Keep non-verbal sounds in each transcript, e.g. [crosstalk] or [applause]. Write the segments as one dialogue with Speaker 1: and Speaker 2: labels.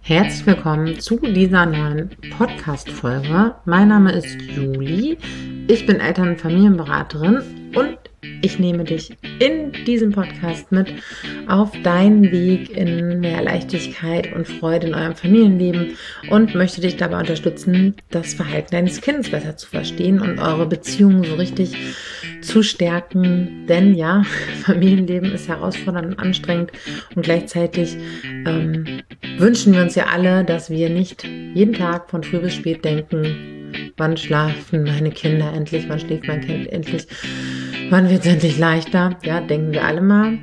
Speaker 1: Herzlich willkommen zu dieser neuen Podcast-Folge. Mein Name ist Juli. Ich bin Eltern- und Familienberaterin ich nehme dich in diesem Podcast mit auf deinen Weg in mehr Leichtigkeit und Freude in eurem Familienleben und möchte dich dabei unterstützen, das Verhalten deines Kindes besser zu verstehen und eure Beziehungen so richtig zu stärken. Denn ja, [laughs] Familienleben ist herausfordernd und anstrengend und gleichzeitig ähm, wünschen wir uns ja alle, dass wir nicht jeden Tag von früh bis spät denken, wann schlafen meine Kinder endlich, wann schläft mein Kind endlich, wann wird es endlich leichter. Ja, denken wir alle mal.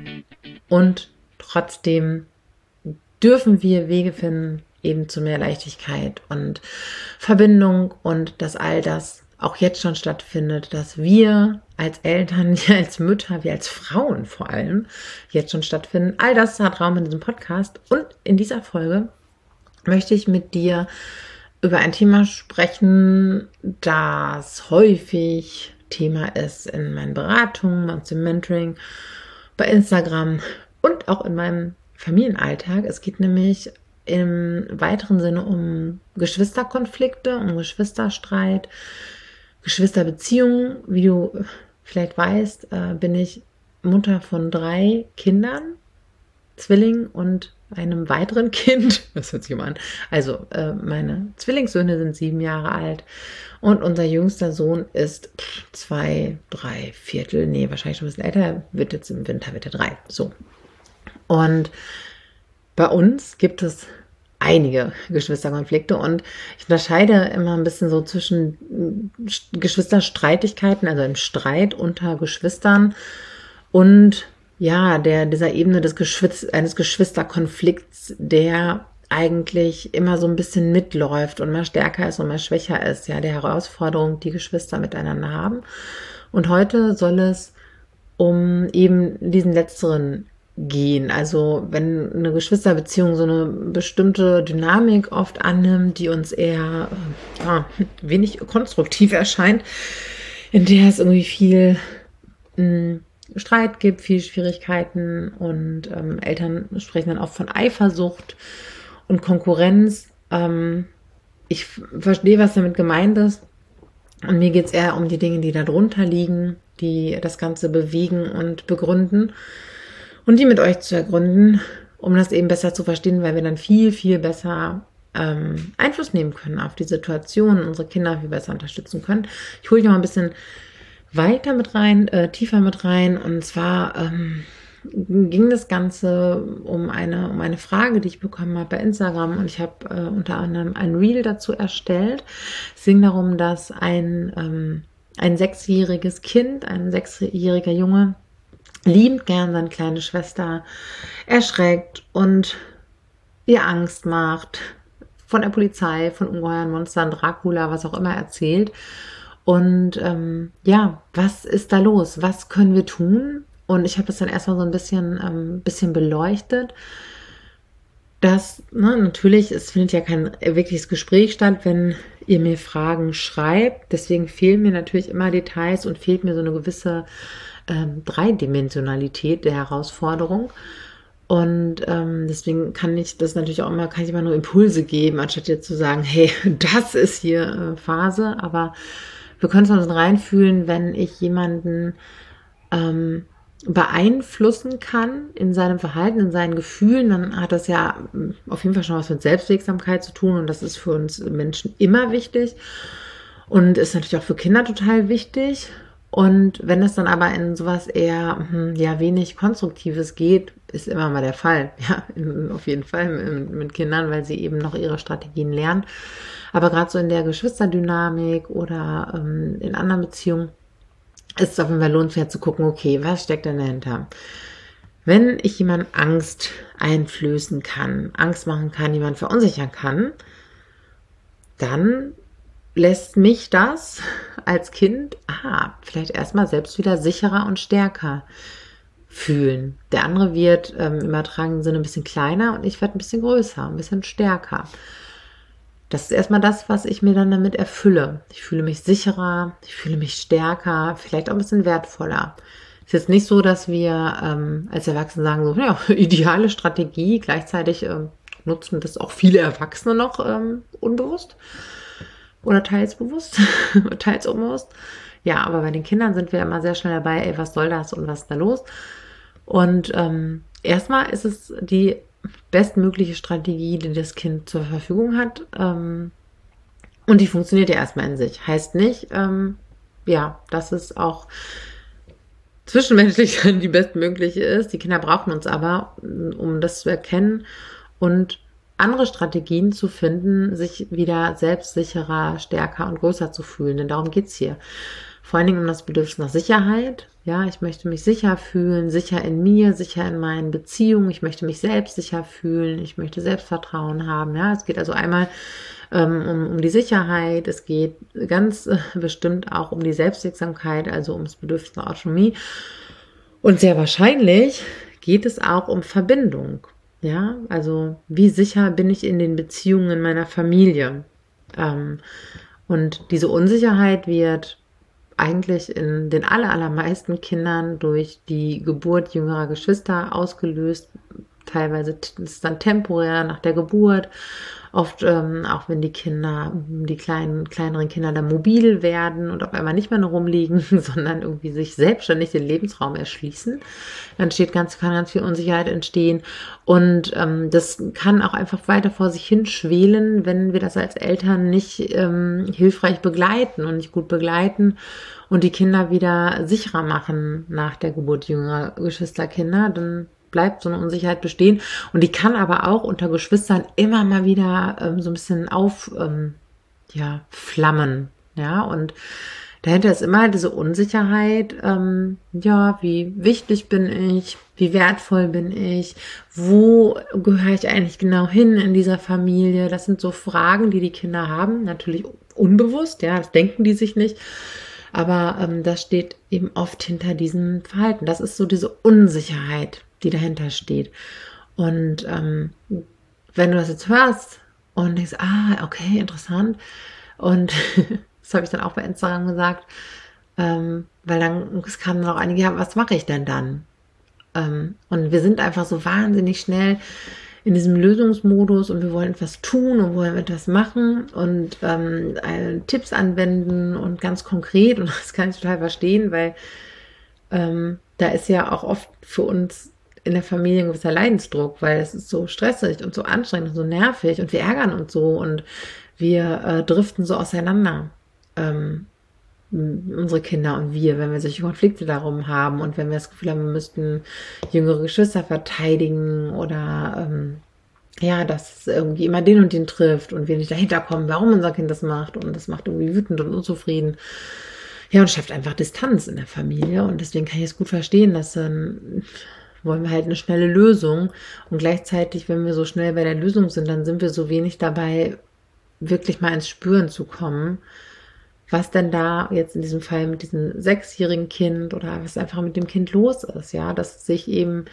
Speaker 1: Und trotzdem dürfen wir Wege finden, eben zu mehr Leichtigkeit und Verbindung und dass all das auch jetzt schon stattfindet, dass wir als Eltern, [laughs] wir als Mütter, wir als Frauen vor allem jetzt schon stattfinden. All das hat Raum in diesem Podcast und in dieser Folge möchte ich mit dir über ein Thema sprechen, das häufig Thema ist in meinen Beratungen, und im Mentoring, bei Instagram und auch in meinem Familienalltag. Es geht nämlich im weiteren Sinne um Geschwisterkonflikte, um Geschwisterstreit, Geschwisterbeziehungen. Wie du vielleicht weißt, äh, bin ich Mutter von drei Kindern, Zwilling und einem weiteren Kind. [laughs] Das hört sich immer an. Also, äh, meine Zwillingssöhne sind sieben Jahre alt und unser jüngster Sohn ist zwei, drei Viertel, nee, wahrscheinlich schon ein bisschen älter, wird jetzt im Winter, wird er drei. So. Und bei uns gibt es einige Geschwisterkonflikte und ich unterscheide immer ein bisschen so zwischen Geschwisterstreitigkeiten, also im Streit unter Geschwistern und ja, der, dieser Ebene des Geschwiz eines Geschwisterkonflikts, der eigentlich immer so ein bisschen mitläuft und mal stärker ist und mal schwächer ist, ja, der Herausforderung, die Geschwister miteinander haben. Und heute soll es um eben diesen letzteren gehen. Also wenn eine Geschwisterbeziehung so eine bestimmte Dynamik oft annimmt, die uns eher ja, wenig konstruktiv [laughs] erscheint, in der es irgendwie viel mh, hm, Streit gibt, viel Schwierigkeiten und ähm, Eltern sprechen dann auch von Eifersucht und Konkurrenz. Ähm, ich verstehe, was damit gemeint ist. Und mir geht es eher um die Dinge, die darunter liegen, die das Ganze bewegen und begründen und die mit euch zu ergründen, um das eben besser zu verstehen, weil wir dann viel, viel besser ähm, Einfluss nehmen können auf die Situation, unsere Kinder viel besser unterstützen können. Ich hole dich mal ein bisschen weiter mit rein, äh, tiefer mit rein. Und zwar ähm, ging das Ganze um eine, um eine Frage, die ich bekommen habe bei Instagram. Und ich habe äh, unter anderem ein Reel dazu erstellt. Es ging darum, dass ein, ähm, ein sechsjähriges Kind, ein sechsjähriger Junge, liebend gern seine kleine Schwester erschreckt und ihr Angst macht, von der Polizei, von ungeheuren Monstern, Dracula, was auch immer erzählt. Und ähm, ja, was ist da los? Was können wir tun? Und ich habe das dann erstmal so ein bisschen, ähm, bisschen beleuchtet. dass ne, natürlich, es findet ja kein wirkliches Gespräch statt, wenn ihr mir Fragen schreibt. Deswegen fehlen mir natürlich immer Details und fehlt mir so eine gewisse ähm, Dreidimensionalität der Herausforderung. Und ähm, deswegen kann ich das natürlich auch immer, kann ich immer nur Impulse geben, anstatt jetzt zu sagen, hey, [laughs] das ist hier äh, Phase. Aber wir können uns reinfühlen, wenn ich jemanden ähm, beeinflussen kann in seinem Verhalten, in seinen Gefühlen, dann hat das ja hm, auf jeden Fall schon was mit Selbstwirksamkeit zu tun und das ist für uns Menschen immer wichtig und ist natürlich auch für Kinder total wichtig. Und wenn es dann aber in sowas eher hm, ja wenig Konstruktives geht, ist immer mal der Fall, [laughs] ja, auf jeden Fall mit, Kindern, weil sie eben noch ihre Strategien lernen. Aber gerade so in der Geschwisterdynamik oder ähm, in anderen Beziehungen ist es auf jeden Fall lohnenswert zu gucken, okay, was steckt denn dahinter? Wenn ich jemand Angst einflößen kann, Angst machen kann, jemand verunsichern kann, dann lässt mich das als Kind, ah, vielleicht erstmal selbst wieder sicherer und stärker fühlen. Der andere wird ähm, im übertragenen Sinne ein bisschen kleiner und ich werde ein bisschen größer, ein bisschen stärker. Das ist erstmal das, was ich mir dann damit erfülle. Ich fühle mich sicherer, ich fühle mich stärker, vielleicht auch ein bisschen wertvoller. ist jetzt nicht so, dass wir ähm, als Erwachsene sagen, so, ja, [laughs] ideale Strategie, gleichzeitig ähm, nutzen das auch viele Erwachsene noch ähm, unbewusst oder teils bewusst, [laughs] teils unbewusst. Ja, aber bei den Kindern sind wir immer sehr schnell dabei, ey, was soll das und was ist da los? Und ähm, erstmal ist es die bestmögliche Strategie, die das Kind zur Verfügung hat. Ähm, und die funktioniert ja erstmal in sich. Heißt nicht, ähm, ja, dass es auch zwischenmenschlich [laughs] die bestmögliche ist. Die Kinder brauchen uns aber, um das zu erkennen und andere Strategien zu finden, sich wieder selbstsicherer, stärker und größer zu fühlen. Denn darum geht's hier. Vor allen Dingen um das Bedürfnis nach Sicherheit. Ja, ich möchte mich sicher fühlen, sicher in mir, sicher in meinen Beziehungen. Ich möchte mich selbst sicher fühlen. Ich möchte Selbstvertrauen haben. Ja, es geht also einmal ähm, um, um die Sicherheit. Es geht ganz äh, bestimmt auch um die Selbstwirksamkeit, also ums Bedürfnis nach Autonomie. Und sehr wahrscheinlich geht es auch um Verbindung. Ja, also wie sicher bin ich in den Beziehungen meiner Familie? Ähm, und diese Unsicherheit wird eigentlich in den allermeisten Kindern durch die Geburt jüngerer Geschwister ausgelöst. Teilweise ist es dann temporär nach der Geburt Oft ähm, auch wenn die Kinder, die kleinen, kleineren Kinder dann mobil werden und auf einmal nicht mehr nur rumliegen, [laughs] sondern irgendwie sich selbstständig den Lebensraum erschließen, dann steht ganz, kann ganz viel Unsicherheit entstehen. Und ähm, das kann auch einfach weiter vor sich hin schwelen, wenn wir das als Eltern nicht ähm, hilfreich begleiten und nicht gut begleiten und die Kinder wieder sicherer machen nach der Geburt jüngerer Geschwisterkinder, dann bleibt so eine Unsicherheit bestehen. Und die kann aber auch unter Geschwistern immer mal wieder ähm, so ein bisschen auf, ähm, ja, flammen. Ja, und dahinter ist immer diese Unsicherheit, ähm, ja, wie wichtig bin ich, wie wertvoll bin ich, wo gehöre ich eigentlich genau hin in dieser Familie? Das sind so Fragen, die die Kinder haben, natürlich unbewusst, ja, das denken die sich nicht. Aber ähm, das steht eben oft hinter diesem Verhalten. Das ist so diese Unsicherheit, die dahinter steht. Und ähm, wenn du das jetzt hörst und denkst, ah, okay, interessant. Und [laughs] das habe ich dann auch bei Instagram gesagt, ähm, weil dann es kamen noch einige, ja, was mache ich denn dann? Ähm, und wir sind einfach so wahnsinnig schnell in diesem Lösungsmodus und wir wollen etwas tun und wollen etwas machen und ähm, äh, Tipps anwenden und ganz konkret [laughs] und das kann ich total verstehen, weil ähm, da ist ja auch oft für uns in der Familie ein gewisser Leidensdruck, weil es ist so stressig und so anstrengend und so nervig und wir ärgern uns so und wir äh, driften so auseinander. Ähm, unsere Kinder und wir, wenn wir solche Konflikte darum haben und wenn wir das Gefühl haben, wir müssten jüngere Geschwister verteidigen oder ähm, ja, dass es irgendwie immer den und den trifft und wir nicht dahinter kommen, warum unser Kind das macht und das macht irgendwie wütend und unzufrieden. Ja, und schafft einfach Distanz in der Familie und deswegen kann ich es gut verstehen, dass ähm, wollen wir halt eine schnelle Lösung und gleichzeitig, wenn wir so schnell bei der Lösung sind, dann sind wir so wenig dabei, wirklich mal ins Spüren zu kommen, was denn da jetzt in diesem Fall mit diesem sechsjährigen Kind oder was einfach mit dem Kind los ist, ja, dass sich eben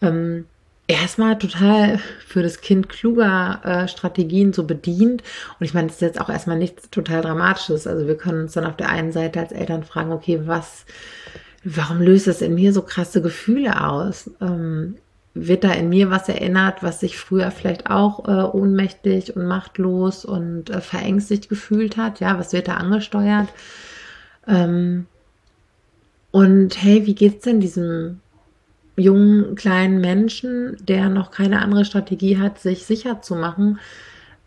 Speaker 1: ähm, erstmal total für das Kind kluger äh, Strategien so bedient. Und ich meine, das ist jetzt auch erstmal nichts total Dramatisches. Also wir können uns dann auf der einen Seite als Eltern fragen, okay, was warum löst es in mir so krasse Gefühle aus? Ähm, wird da in mir was erinnert, was sich früher vielleicht auch äh, ohnmächtig und machtlos und äh, verängstigt gefühlt hat? Ja, was wird da angesteuert? Ähm, und hey, wie geht's denn diesem jungen kleinen Menschen, der noch keine andere Strategie hat, sich sicher zu machen?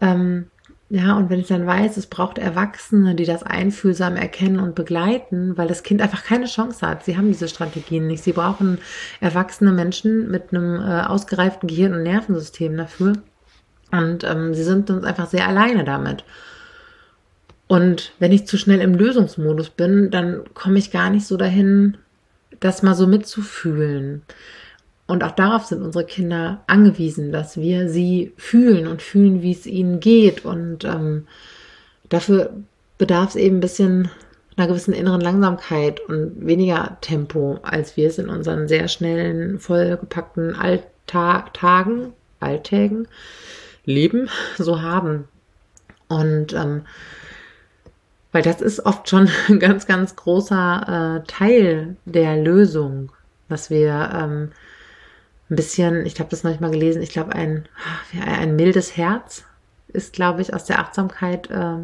Speaker 1: Ähm, ja, und wenn ich dann weiß, es braucht Erwachsene, die das einfühlsam erkennen und begleiten, weil das Kind einfach keine Chance hat. Sie haben diese Strategien nicht. Sie brauchen erwachsene Menschen mit einem äh, ausgereiften Gehirn- und Nervensystem dafür. Und ähm, sie sind uns einfach sehr alleine damit. Und wenn ich zu schnell im Lösungsmodus bin, dann komme ich gar nicht so dahin, das mal so mitzufühlen. Und auch darauf sind unsere Kinder angewiesen, dass wir sie fühlen und fühlen, wie es ihnen geht. Und ähm, dafür bedarf es eben ein bisschen einer gewissen inneren Langsamkeit und weniger Tempo, als wir es in unseren sehr schnellen, vollgepackten Alltagen, Alltägen, Leben so haben. Und ähm, Weil das ist oft schon [laughs] ein ganz, ganz großer äh, Teil der Lösung, dass wir ähm, ein bisschen, ich habe das manchmal gelesen, ich glaube, ein, ein mildes Herz ist, glaube ich, aus der Achtsamkeit äh,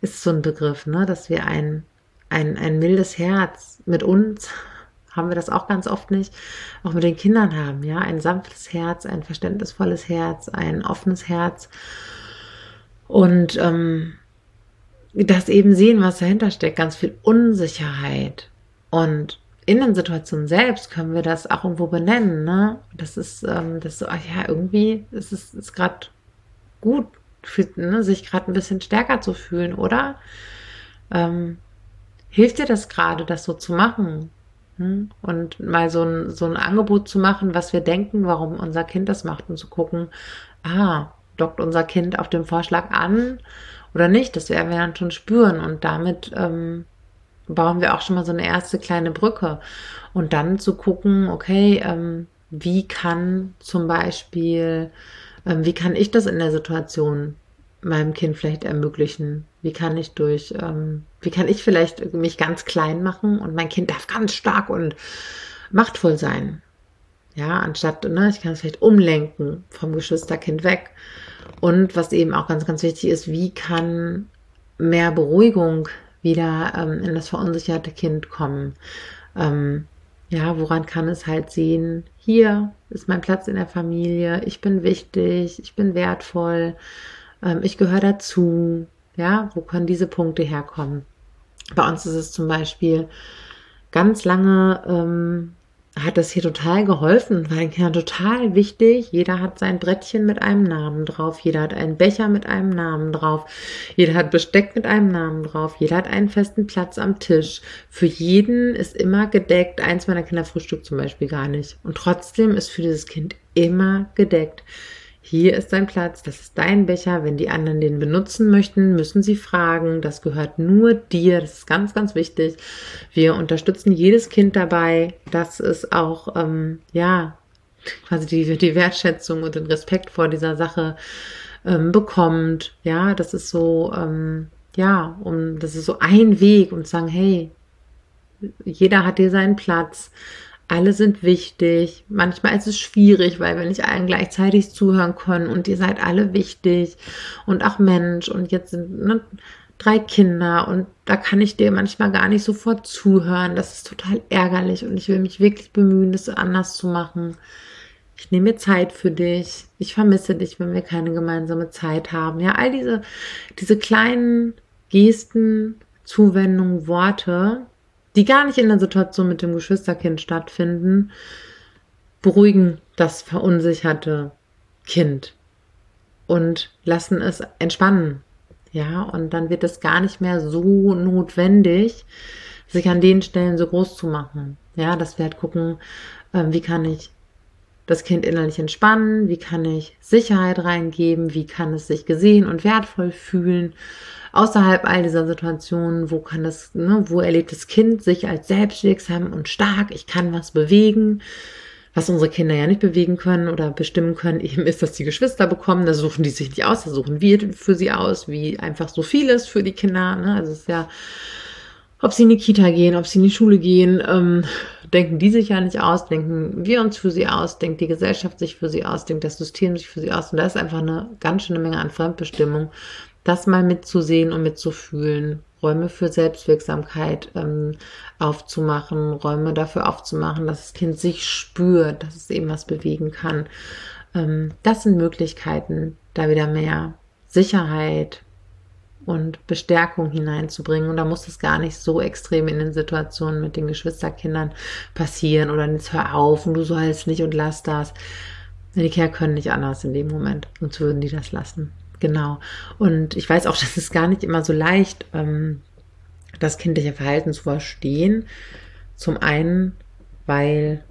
Speaker 1: ist so ein Begriff, ne? dass wir ein, ein, ein mildes Herz mit uns haben wir das auch ganz oft nicht, auch mit den Kindern haben, ja, ein sanftes Herz, ein verständnisvolles Herz, ein offenes Herz und ähm, das eben sehen, was dahinter steckt, ganz viel Unsicherheit und in den Situationen selbst können wir das auch irgendwo benennen, ne? Das ist, ähm, das so, ach ja, irgendwie ist es ist gerade gut, für, ne, sich gerade ein bisschen stärker zu fühlen, oder? Ähm, hilft dir das gerade, das so zu machen? Hm? Und mal so ein, so ein Angebot zu machen, was wir denken, warum unser Kind das macht und zu gucken, ah, dockt unser Kind auf dem Vorschlag an oder nicht, das werden wir dann schon spüren und damit ähm, bauen wir auch schon mal so eine erste kleine Brücke und dann zu gucken, okay, ähm, wie kann zum Beispiel, ähm, wie kann ich das in der Situation meinem Kind vielleicht ermöglichen? Wie kann ich durch, ähm, wie kann ich vielleicht mich ganz klein machen und mein Kind darf ganz stark und machtvoll sein? Ja, anstatt, ne, ich kann es vielleicht umlenken vom Geschwisterkind weg. Und was eben auch ganz, ganz wichtig ist, wie kann mehr Beruhigung wieder ähm, in das verunsicherte Kind kommen? Ähm, ja, woran kann es halt sehen, hier ist mein Platz in der Familie, ich bin wichtig, ich bin wertvoll, ähm, ich gehöre dazu. Ja, wo können diese Punkte herkommen? Bei uns ist es zum Beispiel ganz lange, ähm, hat das hier total geholfen, weil ja total wichtig. Jeder hat sein Brettchen mit einem Namen drauf, jeder hat einen Becher mit einem Namen drauf, jeder hat Besteck mit einem Namen drauf, jeder hat einen festen Platz am Tisch. Für jeden ist immer gedeckt. Eins meiner Kinder frühstückt zum Beispiel gar nicht. Und trotzdem ist für dieses Kind immer gedeckt. Hier ist dein Platz, das ist dein Becher. Wenn die anderen den benutzen möchten, müssen sie fragen. Das gehört nur dir. Das ist ganz, ganz wichtig. Wir unterstützen jedes Kind dabei, dass es auch, ähm, ja, quasi die, die Wertschätzung und den Respekt vor dieser Sache ähm, bekommt. Ja, das ist so, ähm, ja, um, das ist so ein Weg und sagen, hey, jeder hat hier seinen Platz alle sind wichtig. Manchmal ist es schwierig, weil wir nicht allen gleichzeitig zuhören können und ihr seid alle wichtig und auch Mensch und jetzt sind ne, drei Kinder und da kann ich dir manchmal gar nicht sofort zuhören. Das ist total ärgerlich und ich will mich wirklich bemühen, das anders zu machen. Ich nehme mir Zeit für dich. Ich vermisse dich, wenn wir keine gemeinsame Zeit haben. Ja, all diese, diese kleinen Gesten, Zuwendungen, Worte, die gar nicht in der Situation mit dem Geschwisterkind stattfinden, beruhigen das verunsicherte Kind und lassen es entspannen. Ja, und dann wird es gar nicht mehr so notwendig, sich an den Stellen so groß zu machen. Ja, dass wir halt gucken, äh, wie kann ich das Kind innerlich entspannen, wie kann ich Sicherheit reingeben, wie kann es sich gesehen und wertvoll fühlen? Außerhalb all dieser Situationen, wo kann das, ne, wo erlebt das Kind sich als selbstwirksam und stark, ich kann was bewegen, was unsere Kinder ja nicht bewegen können oder bestimmen können, eben ist, dass die Geschwister bekommen, da suchen die sich nicht aus, da suchen wir für sie aus, wie einfach so vieles für die Kinder, ne? also es ist ja, ob sie in die Kita gehen, ob sie in die Schule gehen, ähm, denken die sich ja nicht aus, denken wir uns für sie aus, denkt die Gesellschaft sich für sie aus, denkt das System sich für sie aus. Und da ist einfach eine ganz schöne Menge an Fremdbestimmung das mal mitzusehen und mitzufühlen, Räume für Selbstwirksamkeit ähm, aufzumachen, Räume dafür aufzumachen, dass das Kind sich spürt, dass es eben was bewegen kann. Ähm, das sind Möglichkeiten, da wieder mehr Sicherheit und Bestärkung hineinzubringen. Und da muss es gar nicht so extrem in den Situationen mit den Geschwisterkindern passieren oder jetzt hör auf und du sollst nicht und lass das. Die Kinder können nicht anders in dem Moment, sonst würden die das lassen. Genau. Und ich weiß auch, [laughs] das ist gar nicht immer so leicht, ähm, das kindliche Verhalten zu verstehen. Zum einen, weil,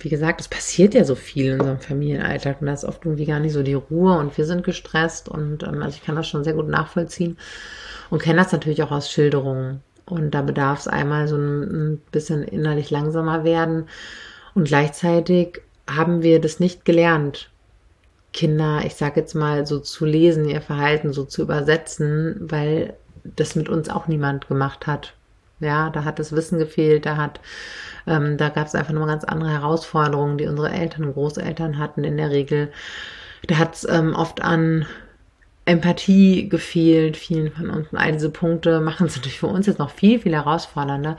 Speaker 1: wie gesagt, es passiert ja so viel in unserem Familienalltag und da ist oft irgendwie gar nicht so die Ruhe und wir sind gestresst und ähm, also ich kann das schon sehr gut nachvollziehen und kenne das natürlich auch aus Schilderungen. Und da bedarf es einmal so ein, ein bisschen innerlich langsamer werden und gleichzeitig haben wir das nicht gelernt Kinder, ich sage jetzt mal, so zu lesen, ihr Verhalten so zu übersetzen, weil das mit uns auch niemand gemacht hat. Ja, da hat das Wissen gefehlt, da hat, ähm, da gab es einfach nochmal ganz andere Herausforderungen, die unsere Eltern und Großeltern hatten in der Regel. Da hat es ähm, oft an Empathie gefehlt, vielen von uns. Und all diese Punkte machen es [laughs] natürlich für uns jetzt noch viel, viel herausfordernder.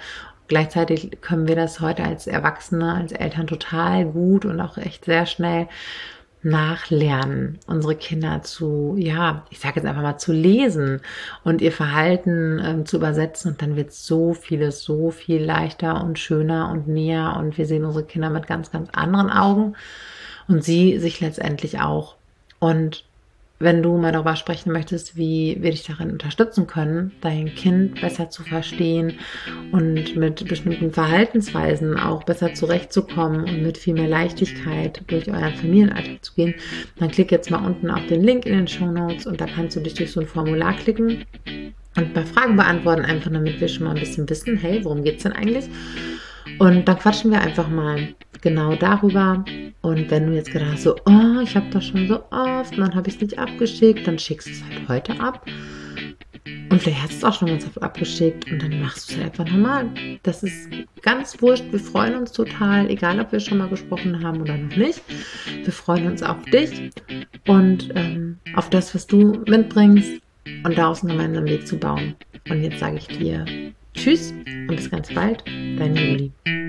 Speaker 1: Gleichzeitig können wir das heute als Erwachsene, als Eltern total gut und auch echt sehr schnell nachlernen, unsere Kinder zu, ja, ich sage jetzt einfach mal zu lesen und ihr Verhalten ähm, zu übersetzen und dann wird so vieles so viel leichter und schöner und näher und wir sehen unsere Kinder mit ganz, ganz anderen Augen und sie sich letztendlich auch. Und wenn du mal darüber sprechen möchtest, wie wir dich darin unterstützen können, dein Kind besser zu verstehen und mit bestimmten Verhaltensweisen auch besser zurechtzukommen und mit viel mehr Leichtigkeit durch euren Familienalltag zu gehen, dann klick jetzt mal unten auf den Link in den Show Notes und da kannst du dich durch so ein Formular klicken und bei Fragen beantworten, einfach damit wir schon mal ein bisschen wissen, hey, worum geht's denn eigentlich? Und dann quatschen wir einfach mal genau darüber. Und wenn du jetzt gedacht so, oh, ich habe das schon so oft, dann habe ich es nicht abgeschickt, dann schickst du es halt heute ab. Und vielleicht hast du es auch schon ganz oft abgeschickt und dann machst du es halt einfach normal. Das ist ganz wurscht. Wir freuen uns total, egal ob wir schon mal gesprochen haben oder noch nicht. Wir freuen uns auf dich und ähm, auf das, was du mitbringst und daraus einen gemeinsamen Weg zu bauen. Und jetzt sage ich dir Tschüss und bis ganz bald, deine Juli.